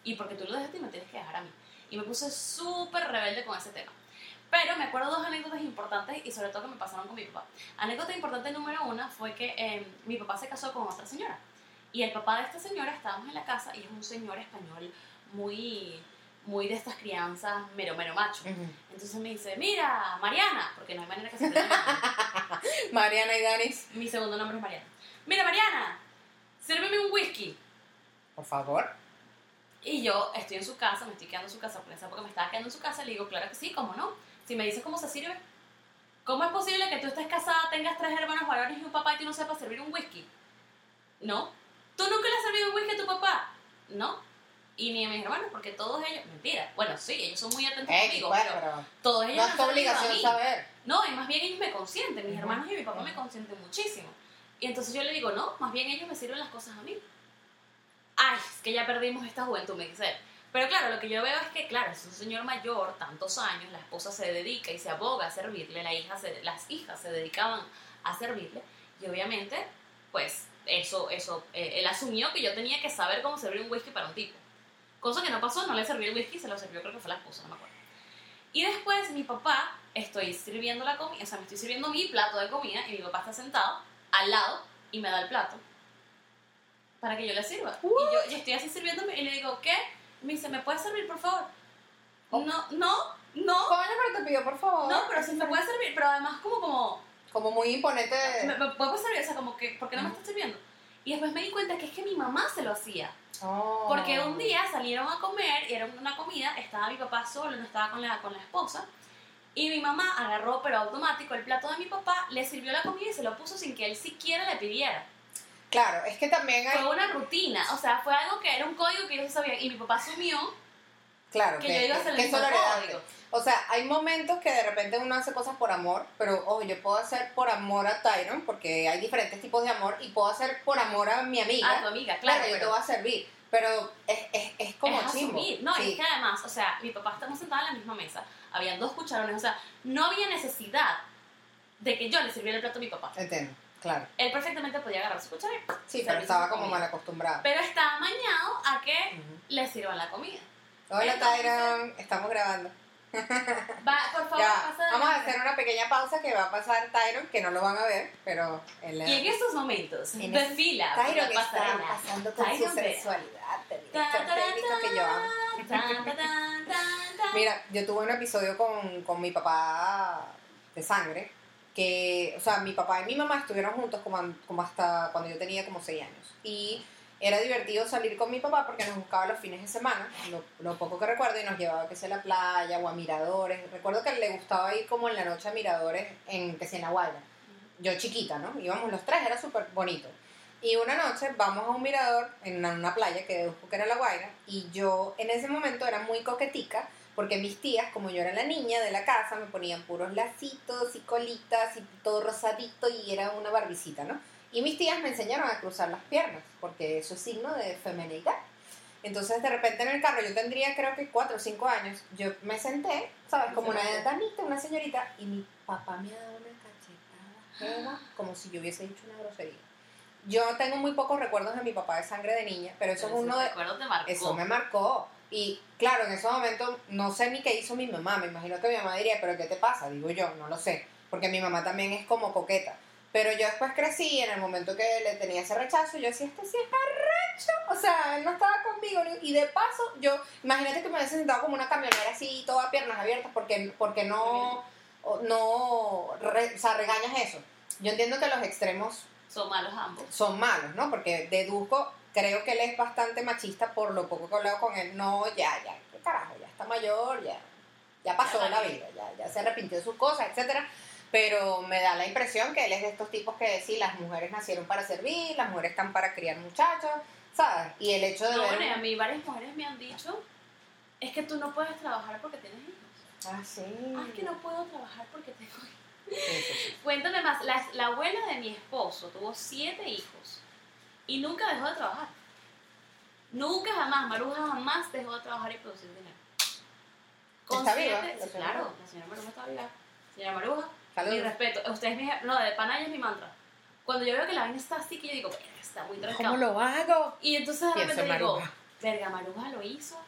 Y porque tú lo dejaste y me tienes que dejar a mí. Y me puse súper rebelde con ese tema. Pero me acuerdo dos anécdotas importantes y sobre todo que me pasaron con mi papá. Anécdota importante número una fue que eh, mi papá se casó con otra señora. Y el papá de esta señora estábamos en la casa y es un señor español muy, muy de estas crianzas mero, mero macho. Ujú. Entonces me dice, mira, Mariana, porque no hay manera que se. Mariana y Danis, Mi segundo nombre es Mariana. Mira, Mariana, sírveme un whisky. por favor. Y yo estoy en su casa, me estoy quedando en su casa, por esa época me estaba quedando en su casa, le digo, claro que sí, ¿cómo no? Si me dices cómo se sirve, ¿cómo es posible que tú estés casada, tengas tres hermanos varones y un papá y tú no sepas servir un whisky? ¿No? ¿Tú nunca le has servido un whisky a tu papá? No. Y ni a mis hermanos, porque todos ellos, mentira, bueno, sí, ellos son muy atentos Eh, conmigo, bueno, pero pero todos ellos no me es tu servido a obligación mí. saber. No, y más bien ellos me consienten, mis Ujú. hermanos y mi papá me Ujú. consienten muchísimo. Y entonces yo le digo, no, más bien ellos me sirven las cosas a mí. Ay, es que ya perdimos esta juventud, me dice él. Pero claro, lo que yo veo es que, claro, es un señor mayor, tantos años, la esposa se dedica y se aboga a servirle, la hija se- las hijas se dedicaban a servirle, y obviamente, pues, eso, eso, eh, él asumió que yo tenía que saber cómo servir un whisky para un tipo. Cosa que no pasó, no le serví el whisky, se lo sirvió, creo que fue la esposa, no me acuerdo. Y después mi papá, estoy sirviendo la comida, o sea, me estoy sirviendo mi plato de comida y mi papá está sentado al lado y me da el plato para que yo le sirva. Y yo, yo estoy así sirviéndome y le digo, ¿qué? Me dice, ¿me puedes servir, por favor? Oh. No, no, no, Coño, pero te pido, por favor. no, pero sí me puede servir, pero además como, como, Como muy imponente. me, me puede servir, o sea, como que, ¿por qué no me estás sirviendo? Y después me di cuenta que es que mi mamá se lo hacía. Oh. Porque un día salieron a comer y era una comida, estaba mi papá solo, no estaba con la, con la esposa. Y mi mamá agarró, pero automático, el plato de mi papá, le sirvió la comida y se lo puso sin que él siquiera le pidiera. Claro, es que también hay. Fue una rutina, o sea, fue algo que era un código que ellos sabían. Y mi papá asumió Claro, que yo iba a hacer el mismo código. O sea, hay momentos que de repente uno hace cosas por amor, pero ojo, yo puedo hacer por amor a Tyron, porque hay diferentes tipos de amor, y puedo hacer por amor a mi amiga. A tu amiga, claro. yo te pero voy a servir. Pero es, es, es como es chimbo. asumir. No, Sí. es que además, o sea, mi papá estamos sentados en la misma mesa, habían dos cucharones, o sea, no había necesidad de que yo le sirviera el plato a mi papá. Entiendo, claro. Él perfectamente podía agarrar su cuchara. Sí, pero estaba como mal acostumbrada. Pero está amañado a que Ujú. le sirvan la comida. Hola Entonces- Tyron, estamos grabando. Va, por favor, Ya, pasa vamos a hacer una pequeña pausa que va a pasar Tyron, que no lo van a ver, pero en la... Y en estos momentos, En de fila, Tyron está pasando con su Tyron ve- sensualidad, te digo, Tan, te- te taran, digo que yo amo. tan, tan, tan. Mira, yo tuve un episodio con, con mi papá de sangre, que, o sea, mi papá y mi mamá estuvieron juntos como, como hasta cuando yo tenía como 6 años. Y era divertido salir con mi papá porque nos buscaba los fines de semana, lo, lo poco que recuerdo, y nos llevaba que sea a la playa o a miradores. Recuerdo que le gustaba ir como en la noche a miradores en, que sea La Guaira. Yo chiquita, ¿no? Íbamos los tres, era súper bonito. Y una noche vamos a un mirador en una, una playa que deduzco que era La Guaira y yo en ese momento era muy coquetica porque mis tías, como yo era la niña de la casa, me ponían puros lacitos y colitas y todo rosadito y era una barbicita, ¿no? Y mis tías me enseñaron a cruzar las piernas porque eso es signo de femenidad. Entonces de repente en el carro, yo tendría creo que cuatro o cinco años, yo me senté, ¿sabes? Como una damita, una señorita, y mi papá me ha dado una cachetada como si yo hubiese dicho una grosería. Yo tengo muy pocos recuerdos de mi papá de sangre de niña, pero eso es Pero uno de... te marcó. Eso me marcó. Y claro, en ese momento no sé ni qué hizo mi mamá. Me imagino que mi mamá diría, pero ¿qué te pasa? Digo yo, no lo sé. Porque mi mamá también es como coqueta. Pero yo después crecí en el momento que le tenía ese rechazo, yo decía, este sí es arrecho. O sea, él no estaba conmigo. Y de paso, yo, imagínate que me hubiese sentado como una camionera así, toda piernas abiertas, porque, porque no, no, re- o sea, regañas eso. Yo entiendo que los extremos Son malos ambos. son malos, ¿no? Porque deduzco, creo que él es bastante machista por lo poco que he hablado con él. No, ya, ya, qué carajo, ya está mayor, ya, ya pasó Ya la vida, ya, ya se arrepintió de sus cosas, etcétera. Pero me da la impresión que él es de estos tipos que sí, las mujeres nacieron para servir, las mujeres están para criar muchachos, ¿sabes? Y el hecho de No, ver... bueno, a mí varias mujeres me han dicho, es que tú no puedes trabajar porque tienes hijos. Ah, sí. Ah, es que no puedo trabajar porque tengo hijos. Sí, sí, sí. Cuéntame más, la, la abuela de mi esposo tuvo siete hijos y nunca dejó de trabajar. Nunca jamás, Maruja jamás dejó de trabajar y producir dinero. ¿Está viva, siete- la señora? claro, la señora Maruja está viva. Señora Maruja, Saludos. mi respeto. Usted es mi, no, de panaya es mi mantra. Cuando yo veo que la vaina está así, que yo digo, "Verga, está muy trancado. ¿Cómo lo hago? Y entonces de repente en digo, Maruja. verga, Maruja lo hizo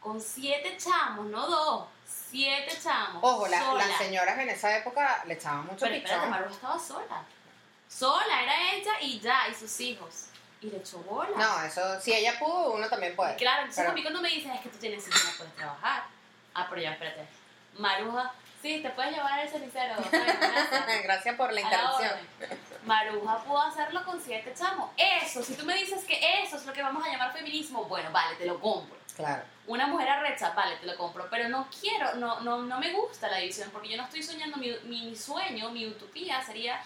con siete chamos, no dos, siete chamos. Ojo, la- las señoras en esa época le echaban mucho Pero espérate. Maruja estaba sola. Sola, era ella y ya, y sus hijos. Y le echó bola. No, eso, si ella pudo, uno también puede. Claro, entonces Pero- a mí cuando me dicen es que tú tienes hijos, no puedes trabajar. Ah, pero ya, espérate. Maruja, sí, te puedes llevar el cenicero. gracias. Por la interrupción. Maruja pudo hacerlo con siete chamos. Eso, si tú me dices que eso es lo que vamos a llamar feminismo, bueno, vale, te lo compro. Claro. Una mujer arrecha, vale, te lo compro. Pero no quiero, no, no, no me gusta la división, porque yo no estoy soñando, mi, mi sueño, mi utopía sería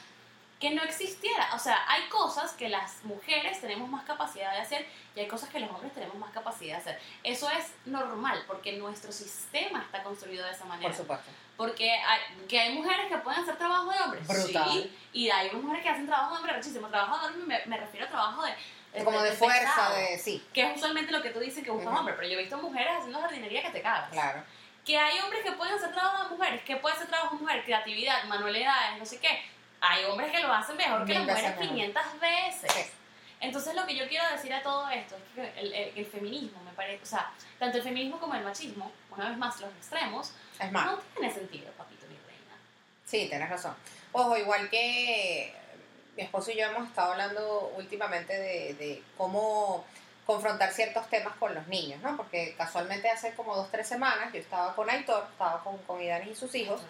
que no existiera. O sea, hay cosas que las mujeres tenemos más capacidad de hacer y hay cosas que los hombres tenemos más capacidad de hacer. Eso es normal, porque nuestro sistema está construido de esa manera. Por supuesto. Porque hay, que hay mujeres que pueden hacer trabajo de hombres. Brutal. Sí, y hay mujeres que hacen trabajo de hombre rechísimo. Trabajo de hombre me, me refiero a trabajo de. Como de fuerza, pesado, de. Sí, Que es usualmente lo que tú dices que buscas Ujú. hombre. Pero yo he visto mujeres haciendo jardinería que te cagas. claro. Que hay hombres que pueden hacer trabajo de mujeres. que puede hacer trabajo de mujer? Creatividad, manualidades, no sé qué. Hay hombres que lo hacen mejor que las mujeres mejor. 500 veces. Sí. Entonces lo que yo quiero decir a todo esto es que el, el- el feminismo me parece, o sea, tanto el feminismo como el machismo, una vez más los extremos, Es más. no tiene sentido, papito, mi reina. Sí, tienes razón. Ojo, igual que mi esposo y yo hemos estado hablando últimamente de, de cómo confrontar ciertos temas con los niños, ¿no? Porque casualmente hace como dos, tres semanas yo estaba con Aitor, estaba con, con Idani y sus hijos,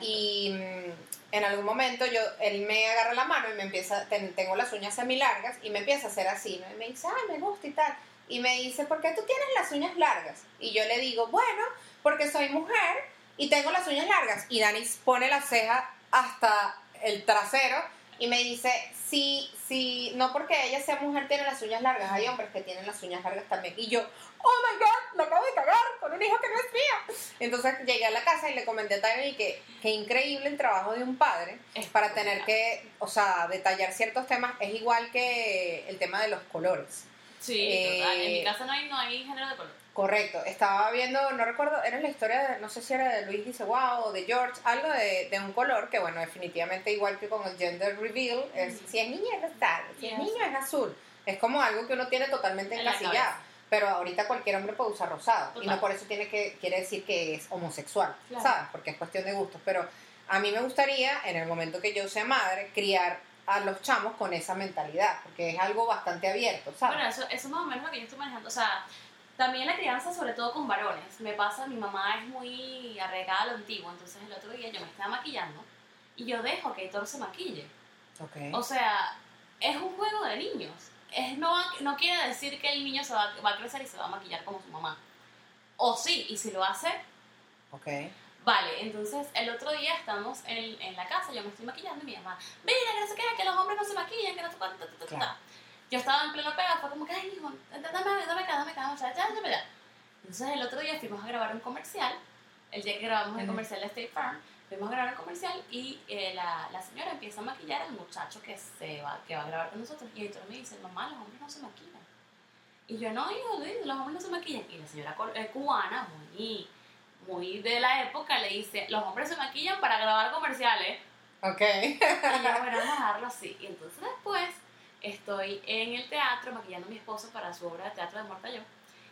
y mm, en algún momento yo él me agarra la mano y me empieza ten- tengo las uñas semi largas y me empieza a hacer así ¿no? y me dice ay me gusta y tal y me dice ¿por qué tú tienes las uñas largas? y yo le digo bueno porque soy mujer y tengo las uñas largas y Dani pone la ceja hasta el trasero y me dice sí sí no porque ella sea mujer tiene las uñas largas hay hombres que tienen las uñas largas también y yo oh my god me acabo de cagar con un hijo que no es mío entonces llegué a la casa y le comenté a Tania que, que increíble el trabajo de un padre Es para tener que, o sea, detallar ciertos temas. Es igual que el tema de los colores. Sí, eh, total. En mi casa no hay, no hay género de color. Correcto. Estaba viendo, no recuerdo, era la historia de, no sé si era de Luis Guisegua o de George, algo de, de un color que, bueno, definitivamente igual que con el gender reveal, es, si es niña es rosado, si es niño es azul. Es como algo que uno tiene totalmente En la encasillado. Pero ahorita cualquier hombre puede usar rosado. Y no por eso tiene que, quiere decir que es homosexual, Claro. ¿sabes? Porque es cuestión de gustos. Pero a mí me gustaría, en el momento que yo sea madre, criar a los chamos con esa mentalidad, porque es algo bastante abierto, ¿sabes? Bueno, eso, eso es más o menos lo que yo estoy manejando. O sea, también la crianza, sobre todo con varones. Me pasa, mi mamá es muy arraigada a lo antiguo. Entonces el otro día yo me estaba maquillando y yo dejo que Héctor se maquille. ok. O sea, es un juego de niños. Es, no, no quiere decir que el niño se va, va a crecer y se va a maquillar como su mamá. O sí, y si lo hace, ok. Vale, entonces el otro día estamos en, en la casa, yo me estoy maquillando y mi mamá, mira, que no qué, que los hombres no se maquillan, que no ta". Claro. Yo estaba en pleno pega, fue como que, ay, hijo, dame, dame acá, dame acá, muchacha, dame acá. Entonces el otro día fuimos a grabar un comercial, el día que grabamos el comercial de State Farm, fuimos a grabar un comercial y eh, la, la señora empieza a maquillar al muchacho que, se va, que va a grabar con nosotros y Héctor me dice, mamá, los hombres no se maquillan. Y yo, no, hijo, los hombres no se maquillan. Y la señora eh, cubana, muy, muy de la época, le dice, los hombres se maquillan para grabar comerciales. Ok. Y yo, bueno, vamos a dejarlo así. Y entonces después estoy en el teatro maquillando a mi esposo para su obra de teatro de Muerta Yo.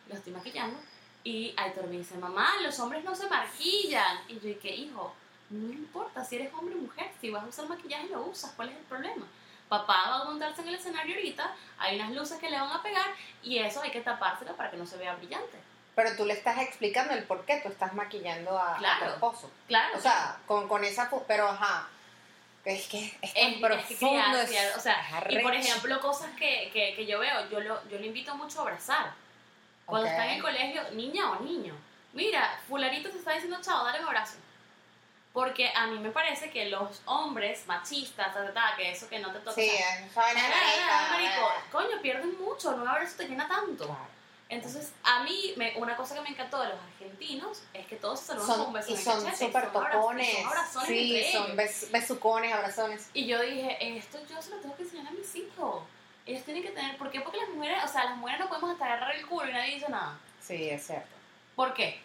Lo estoy maquillando. Y Aitor me dice, mamá, los hombres no se maquillan. Y yo, ¿y qué hijo? No importa si eres hombre o mujer, si vas a usar maquillaje lo usas, ¿cuál es el problema? Papá va a montarse en el escenario ahorita, hay unas luces que le van a pegar y eso hay que tapárselo para que no se vea brillante. Pero tú le estás explicando el por qué tú estás maquillando a, a Claro. tu esposo. Claro. O sea, con, con esa... Pero, ajá. Es que es tan es, profundo. es- o sea, es y por ejemplo, cosas que, que, que yo veo, yo lo, yo le invito mucho a abrazar. Cuando Ok. está en el colegio, niña o niño, mira, fulanito te está diciendo chao, dale un abrazo. Porque a mí me parece que los hombres machistas, ta, ta, ta, que eso que no te toca. Sí, "Ah, ah, marico, coño, pierden mucho, no un abrazo te llena tanto. Claro. Entonces, a mí, me- una cosa que me encantó de los argentinos es que todos se saludan con Son, besos y son súper tocones. son abrazones Sí, entre son ellos. bes- besucones, abrazones. Y yo dije, esto yo se lo tengo que enseñar a mis hijos. Ellos tienen que tener, ¿por qué? Porque las mujeres, o sea, las mujeres no podemos hasta agarrar el culo y nadie dice nada. Sí, es cierto. ¿Por qué?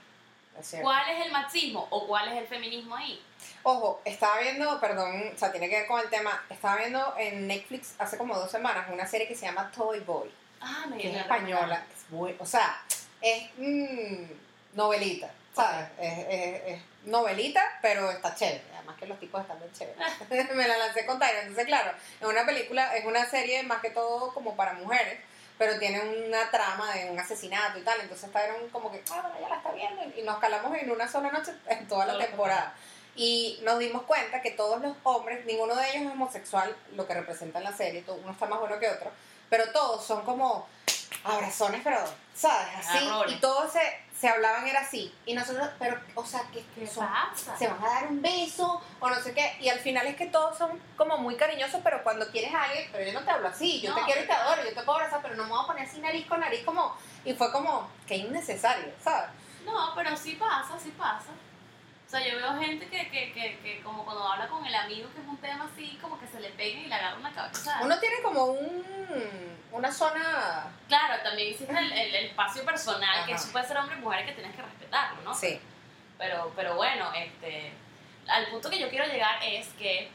Es cierto. ¿Cuál es el machismo o cuál es el feminismo ahí? Ojo, estaba viendo, perdón, o sea, tiene que ver con el tema. Estaba viendo en Netflix hace como dos semanas una serie que se llama Toy Boy, Ah, me que es española. O sea, es mm, novelita. ¿Sabes? Es, es- es novelita, pero está chévere. Además que los tipos están bien chéveres. Me la lancé con Tyra. Entonces, claro, es una película, es una serie más que todo como para mujeres, pero tiene una trama de un asesinato y tal. Entonces, Tyra como que, ah, bueno, ya la está viendo. Y nos calamos en una sola noche en toda la temporada. Y nos dimos cuenta que todos los hombres, ninguno de ellos es homosexual, lo que representa en la serie, uno está más bueno que otro, pero todos son como abrazones, pero, ¿sabes? Así. Y todos se, se hablaban, era así. Y nosotros, pero, o sea, que se van a dar un beso o no sé qué. Y al final es que todos son como muy cariñosos, pero cuando quieres a alguien, pero yo no te hablo así, yo No, te quiero y te adoro, yo te puedo abrazar, pero no me voy a poner así nariz con nariz como... Y fue como, que innecesario, ¿sabes? No, pero sí pasa, sí pasa. O sea, yo veo gente que, que, que, que como cuando habla con el amigo, que es un tema así, como que se le pega y le agarra una cabeza. Uno tiene como un, una zona... Claro, también existe el, el- el espacio personal, que eso puede ser hombre y mujer, que tienes que respetarlo, ¿no? Sí. Pero, pero bueno, este, al punto que yo quiero llegar es que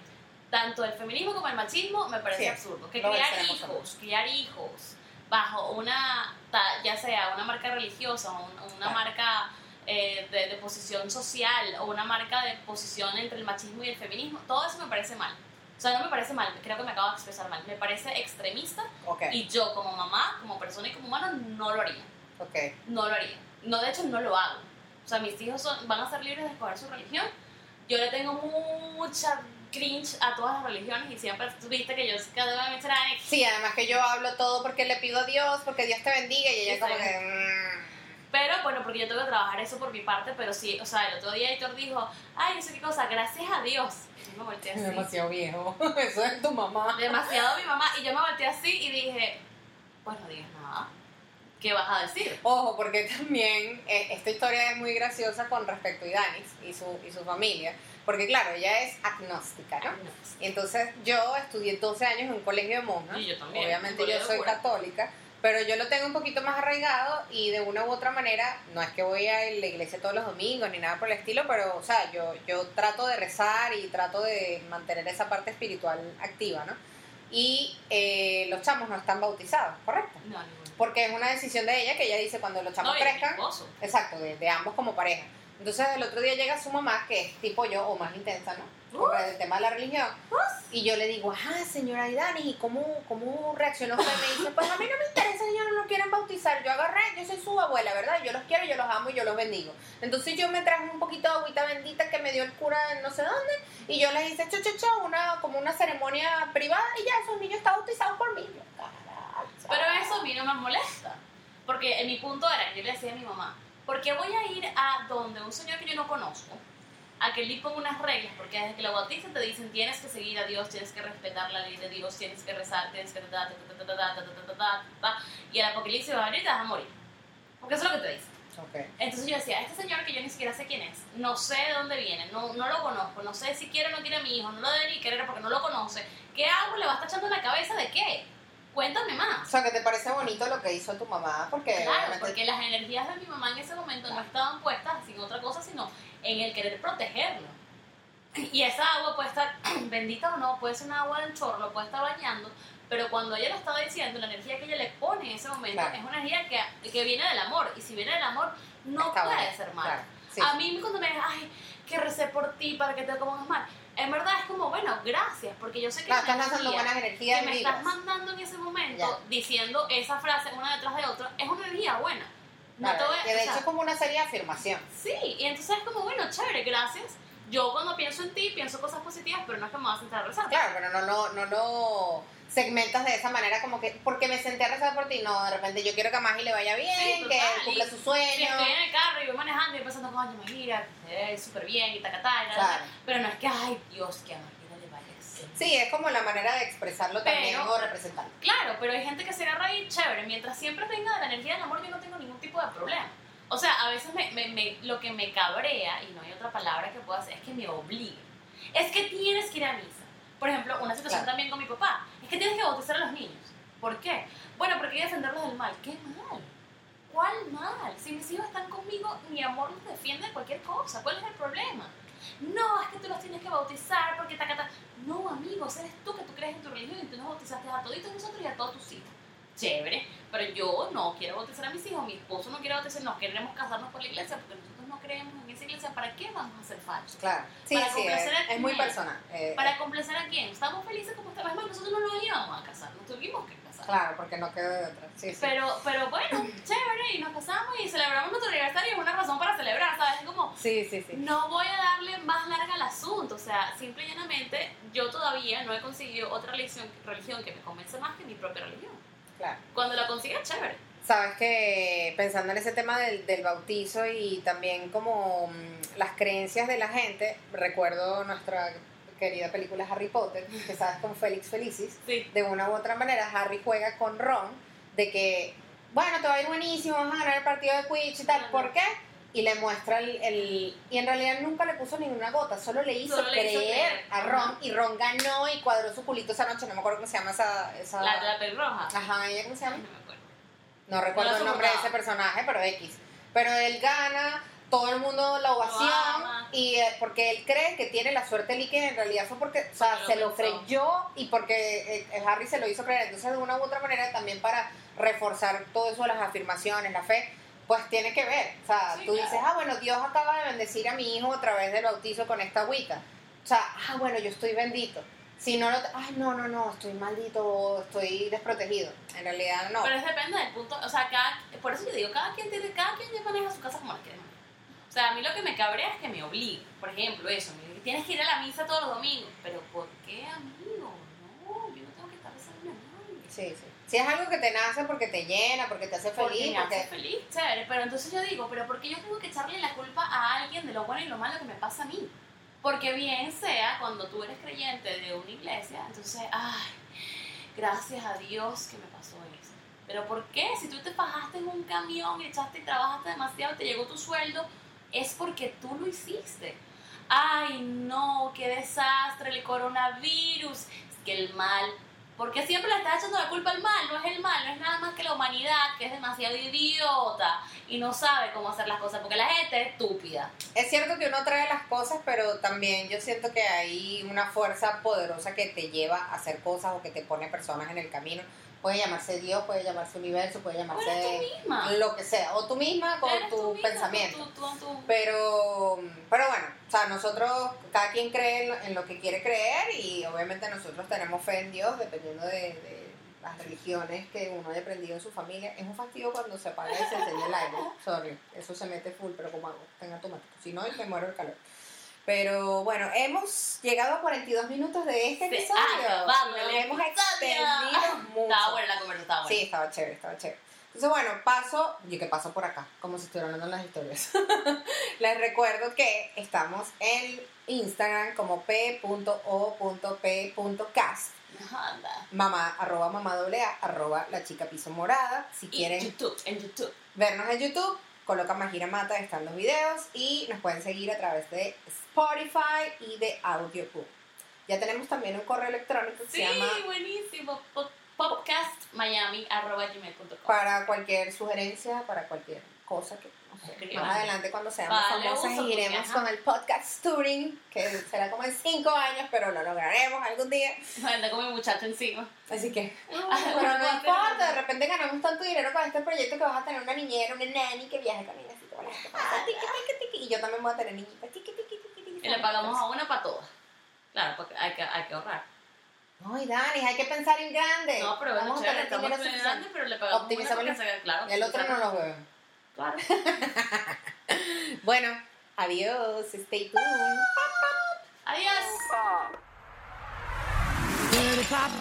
tanto el feminismo como el machismo me parece Sí, absurdo. Que criar hijos, criar hijos bajo una, ya sea una marca religiosa o un- una Claro. marca eh, de, de posición social o una marca de posición entre el machismo y el feminismo, todo eso me parece mal. O sea, no me parece mal, creo que me acabo de expresar mal. Me parece extremista y yo como mamá, como persona y como humano no lo haría no lo haría. No, de hecho, no lo hago. O sea, mis hijos son- van a ser libres de escoger su religión. Yo le tengo mucha cringe a todas las religiones y siempre viste que yo cada vez me echará Sí, además que yo hablo todo porque le pido a Dios, porque Dios te bendiga y ella Sí, como que... mm, Pero bueno, porque yo tengo que trabajar eso por mi parte, pero sí, o sea, el otro día Héctor dijo, ay, no sé qué cosa, gracias a Dios. Y yo me volteé así. demasiado viejo. Eso es tu mamá. Demasiado mi mamá. Y yo me volteé así y dije, pues no digas nada. ¿Qué vas a decir? Ojo, porque también eh, esta historia es muy graciosa con respecto a Idanis y su, y su familia. Porque claro, ella es agnóstica, ¿no? Entonces yo estudié 12 años en un colegio de monjas. Y yo también, Obviamente yo soy cura. católica, pero yo lo tengo un poquito más arraigado y de una u otra manera, no es que voy a la iglesia todos los domingos ni nada por el estilo, pero o sea, yo, yo trato de rezar y trato de mantener esa parte espiritual activa, ¿no? Y eh, los chamos no están bautizados, ¿correcto? No, ninguno. Porque es una decisión de ella que ella dice cuando los chamos No, crezcan, exacto, de, de ambos como pareja. Entonces el otro día llega su mamá, que es tipo yo o más intensa, ¿no? Por el tema de la religión. Y yo le digo, ajá, señora Idani, ¿y cómo, cómo reaccionó usted? Me dice, pues a mí no me interesa ellos no lo quieren bautizar. Yo agarré, yo soy su abuela, ¿verdad? Yo los quiero, yo los amo y yo los bendigo. Entonces yo me traje un poquito de agüita bendita que me dio el cura en no sé dónde. Y yo les hice, cho, cho, cho, una, como una ceremonia privada y ya esos niños están bautizados por mí. Yo. Pero eso a mí no me molesta. Porque en mi punto era, yo le decía a mi mamá, porque voy a ir a donde un señor que yo no conozco, a que le ponga unas reglas, porque desde que lo bautizan te dicen tienes que seguir a Dios, tienes que respetar la ley de Dios, tienes que rezar, tienes que y el apocalipsis va a venir y te vas a morir. Porque eso es lo que te dicen. Okay. Entonces yo decía, este señor que yo ni siquiera sé quién es, no sé de dónde viene, no, no lo conozco, no sé si quiere o no quiere a mi hijo, no lo debe ni querer porque no lo conoce, ¿qué hago? ¿Le va a estar echando en la cabeza de qué? Cuéntame O más. sea, que te parece bonito lo que hizo tu mamá, porque Claro, obviamente- porque las energías de mi mamá en ese momento no estaban puestas en otra cosa, sino en el querer protegerlo. Y esa agua puede estar bendita o no, puede ser una agua del chorro, lo puede estar bañando, pero cuando ella lo estaba diciendo, la energía que ella le pone en ese momento Claro. es una energía que, que viene del amor, y si viene del amor, no Está puede ser mal. claro, sí. A mí cuando me dicen, ay, que recé por ti para que te pongas mal, en verdad es como, bueno, gracias, porque yo sé que estás lanzando energía buenas energías que me estás mandando en ese momento Ya. diciendo esa frase una detrás de otra es una energía buena. No Claro, que de o sea, hecho es como una serie de afirmación. Sí, y entonces es como, bueno, chévere, gracias. Yo cuando pienso en ti, pienso cosas positivas, pero no es que me voy a sentar a rezar. Claro, pero no lo, no lo segmentas de esa manera como que porque me senté a rezar por ti. No, de repente yo quiero que a Maggie le vaya bien, Sí, que cumpla su Si sueño. estoy en el carro y voy manejando y pensando, coño, Magira, es súper bien y tacatá, Claro. la", pero no es que, ay, Dios, que a Magira le vaya así. Sí, es como la manera de expresarlo también Pero- o representarlo. Claro, pero hay gente que se agarra ahí chévere. Mientras siempre tenga de la energía del amor, yo no tengo ningún tipo de problema. O sea, a veces me, me- me- lo que me cabrea, y no hay otra palabra que pueda hacer, es que me obligue. Es que tienes que ir a misa. Por ejemplo, una situación Claro. también con mi papá. Es que tienes que bautizar a los niños. ¿Por qué? Bueno, porque hay que defenderlos del mal. ¿Qué mal? ¿Cuál mal? Si mis hijos están conmigo, mi amor los defiende de cualquier cosa. ¿Cuál es el problema? No, es que tú los tienes que bautizar porque tacata. No, amigos, eres tú que tú crees en tu religión y tú nos bautizaste a toditos nosotros y a todos tus hijos. Chévere, pero yo no quiero bautizar a mis hijos, mi esposo no quiere bautizar, no queremos casarnos por la iglesia porque nosotros no creemos en esa iglesia, ¿para qué vamos a ser falsos? Claro. Sí, Para sí, es, complacer a es muy personal. eh, ¿Para complacer a quién? Estamos felices como estamos. Es más, nosotros no nos íbamos a casar, nos tuvimos que casar. Claro, porque no quedó de otra. Sí, sí. Pero, pero bueno, chévere, y nos casamos y celebramos nuestro aniversario, es una razón para celebrar, ¿sabes? Es como, Sí, sí, sí. no voy a darle más larga al asunto, o sea, simple y llanamente, yo todavía no he conseguido otra religión, religión que me convence más que mi propia religión. Claro. Cuando la consiga, chévere. Sabes que pensando en ese tema del, del bautizo y también como mm, las creencias de la gente, recuerdo nuestra querida película Harry Potter, que sabes con Félix Felicis, Sí. de una u otra manera Harry juega con Ron de que, bueno, te va a ir buenísimo, vas a ganar el partido de Quidditch y tal, Ajá. ¿por qué? Y le muestra el, el- Y en realidad nunca le puso ninguna gota, solo le hizo, Solo le creer, hizo creer. a Ron Ajá. y Ron ganó y cuadró su culito esa noche, no me acuerdo cómo se llama esa... esa... La, la pelirroja. Ajá, ¿ella cómo se llama? No recuerdo No el nombre de ese personaje, pero X. Pero él gana, todo el mundo la ovación, y eh, porque él cree que tiene la suerte líquida, en realidad fue porque, o sea, se lo lo pensó. creyó y porque eh, Harry se lo hizo creer. Entonces, de una u otra manera, también para reforzar todo eso, las afirmaciones, la fe, pues tiene que ver. O sea, Sí, tú claro. dices, ah, bueno, Dios acaba de bendecir a mi hijo a través del bautizo con esta agüita. O sea, ah, bueno, yo estoy bendito. Si no, lo, ay, no, no, no, estoy maldito, estoy desprotegido. En realidad, no. Pero es depende del punto, por eso yo digo, cada quien tiene, cada quien maneja su casa como la quiere. O sea, a mí lo que me cabrea es que me obliguen. Por ejemplo, eso, tienes que ir a la misa todos los domingos. Pero ¿por qué, amigo? No, yo no tengo que estar rezando a nadie. Sí, sí. Si es algo que te nace porque te llena, porque te hace Porque feliz, me hace porque... feliz, chévere. Pero entonces yo digo, pero ¿por qué yo tengo que echarle la culpa a alguien de lo bueno y lo malo que me pasa a mí? Porque bien sea cuando tú eres creyente de una iglesia, entonces, ay, gracias a Dios que me. Pero ¿por qué? Si tú te fajaste en un camión echaste y trabajaste demasiado te llegó tu sueldo, es porque tú lo hiciste. Ay, no, qué desastre, el coronavirus. Es que el mal porque siempre le estás echando la culpa al mal, no es el mal, no es nada más que la humanidad que es demasiado idiota y no sabe cómo hacer las cosas, porque la gente es estúpida. Es cierto que uno trae las cosas, pero también yo siento que hay una fuerza poderosa que te lleva a hacer cosas o que te pone personas en el camino. Puede llamarse Dios, puede llamarse universo, puede Bueno, tú llamarse misma. lo que sea. O tú misma con Eres tu tú misma, pensamiento. tú- tú- tú- Pero, pero bueno, o sea, nosotros, cada quien cree en lo, en lo que quiere creer y obviamente nosotros tenemos fe en Dios dependiendo de, de las religiones que uno haya aprendido en su familia. Es un fastidio cuando se apaga y se enciende el aire. Sorry, eso se mete full, pero como hago, está en automático. Si no, me muero el calor. Pero bueno, hemos llegado a 42 minutos de este episodio. ha acabado Nos hemos extendido mucho. Estaba buena la conversación, estaba buena. Sí, estaba chévere, estaba chévere. Entonces, bueno, paso, yo que paso por acá, como si estuviera hablando en las historias. Les recuerdo que estamos en Instagram como p.o.p.cast, Anda. mamá, arroba mamá doble A, arroba la chica piso morada. Si Y quieren YouTube, en YouTube. vernos en YouTube, coloca Majira Mata, están los videos y nos pueden seguir a través de Spotify y de Audiobook. Ya tenemos también un correo electrónico que Sí, se llama buenísimo. Po- Podcastmiami.com. para cualquier sugerencia, para cualquier cosa que más adelante cuando seamos Vale, famosas iremos porque, con el podcast touring, que será como en cinco años, pero lo lograremos algún día. Anda con mi muchacho encima. Así que, pero no importa, de repente ganamos tanto dinero con este proyecto que vas a tener una niñera, una nani que viaje con ella, así que, tiqui, y yo también voy a tener niñitas, Y le pagamos a una para todas. Claro, porque hay que, hay que ahorrar. Ay, Dani, hay que pensar en grande. No, pero Vamos a chévere, tener estamos dinero grande, pero le pagamos Optimizamos una el- porque se- claro. Y el otro no lo bebemos. Claro. Bueno, adiós, stay tuned. Adiós. Pop.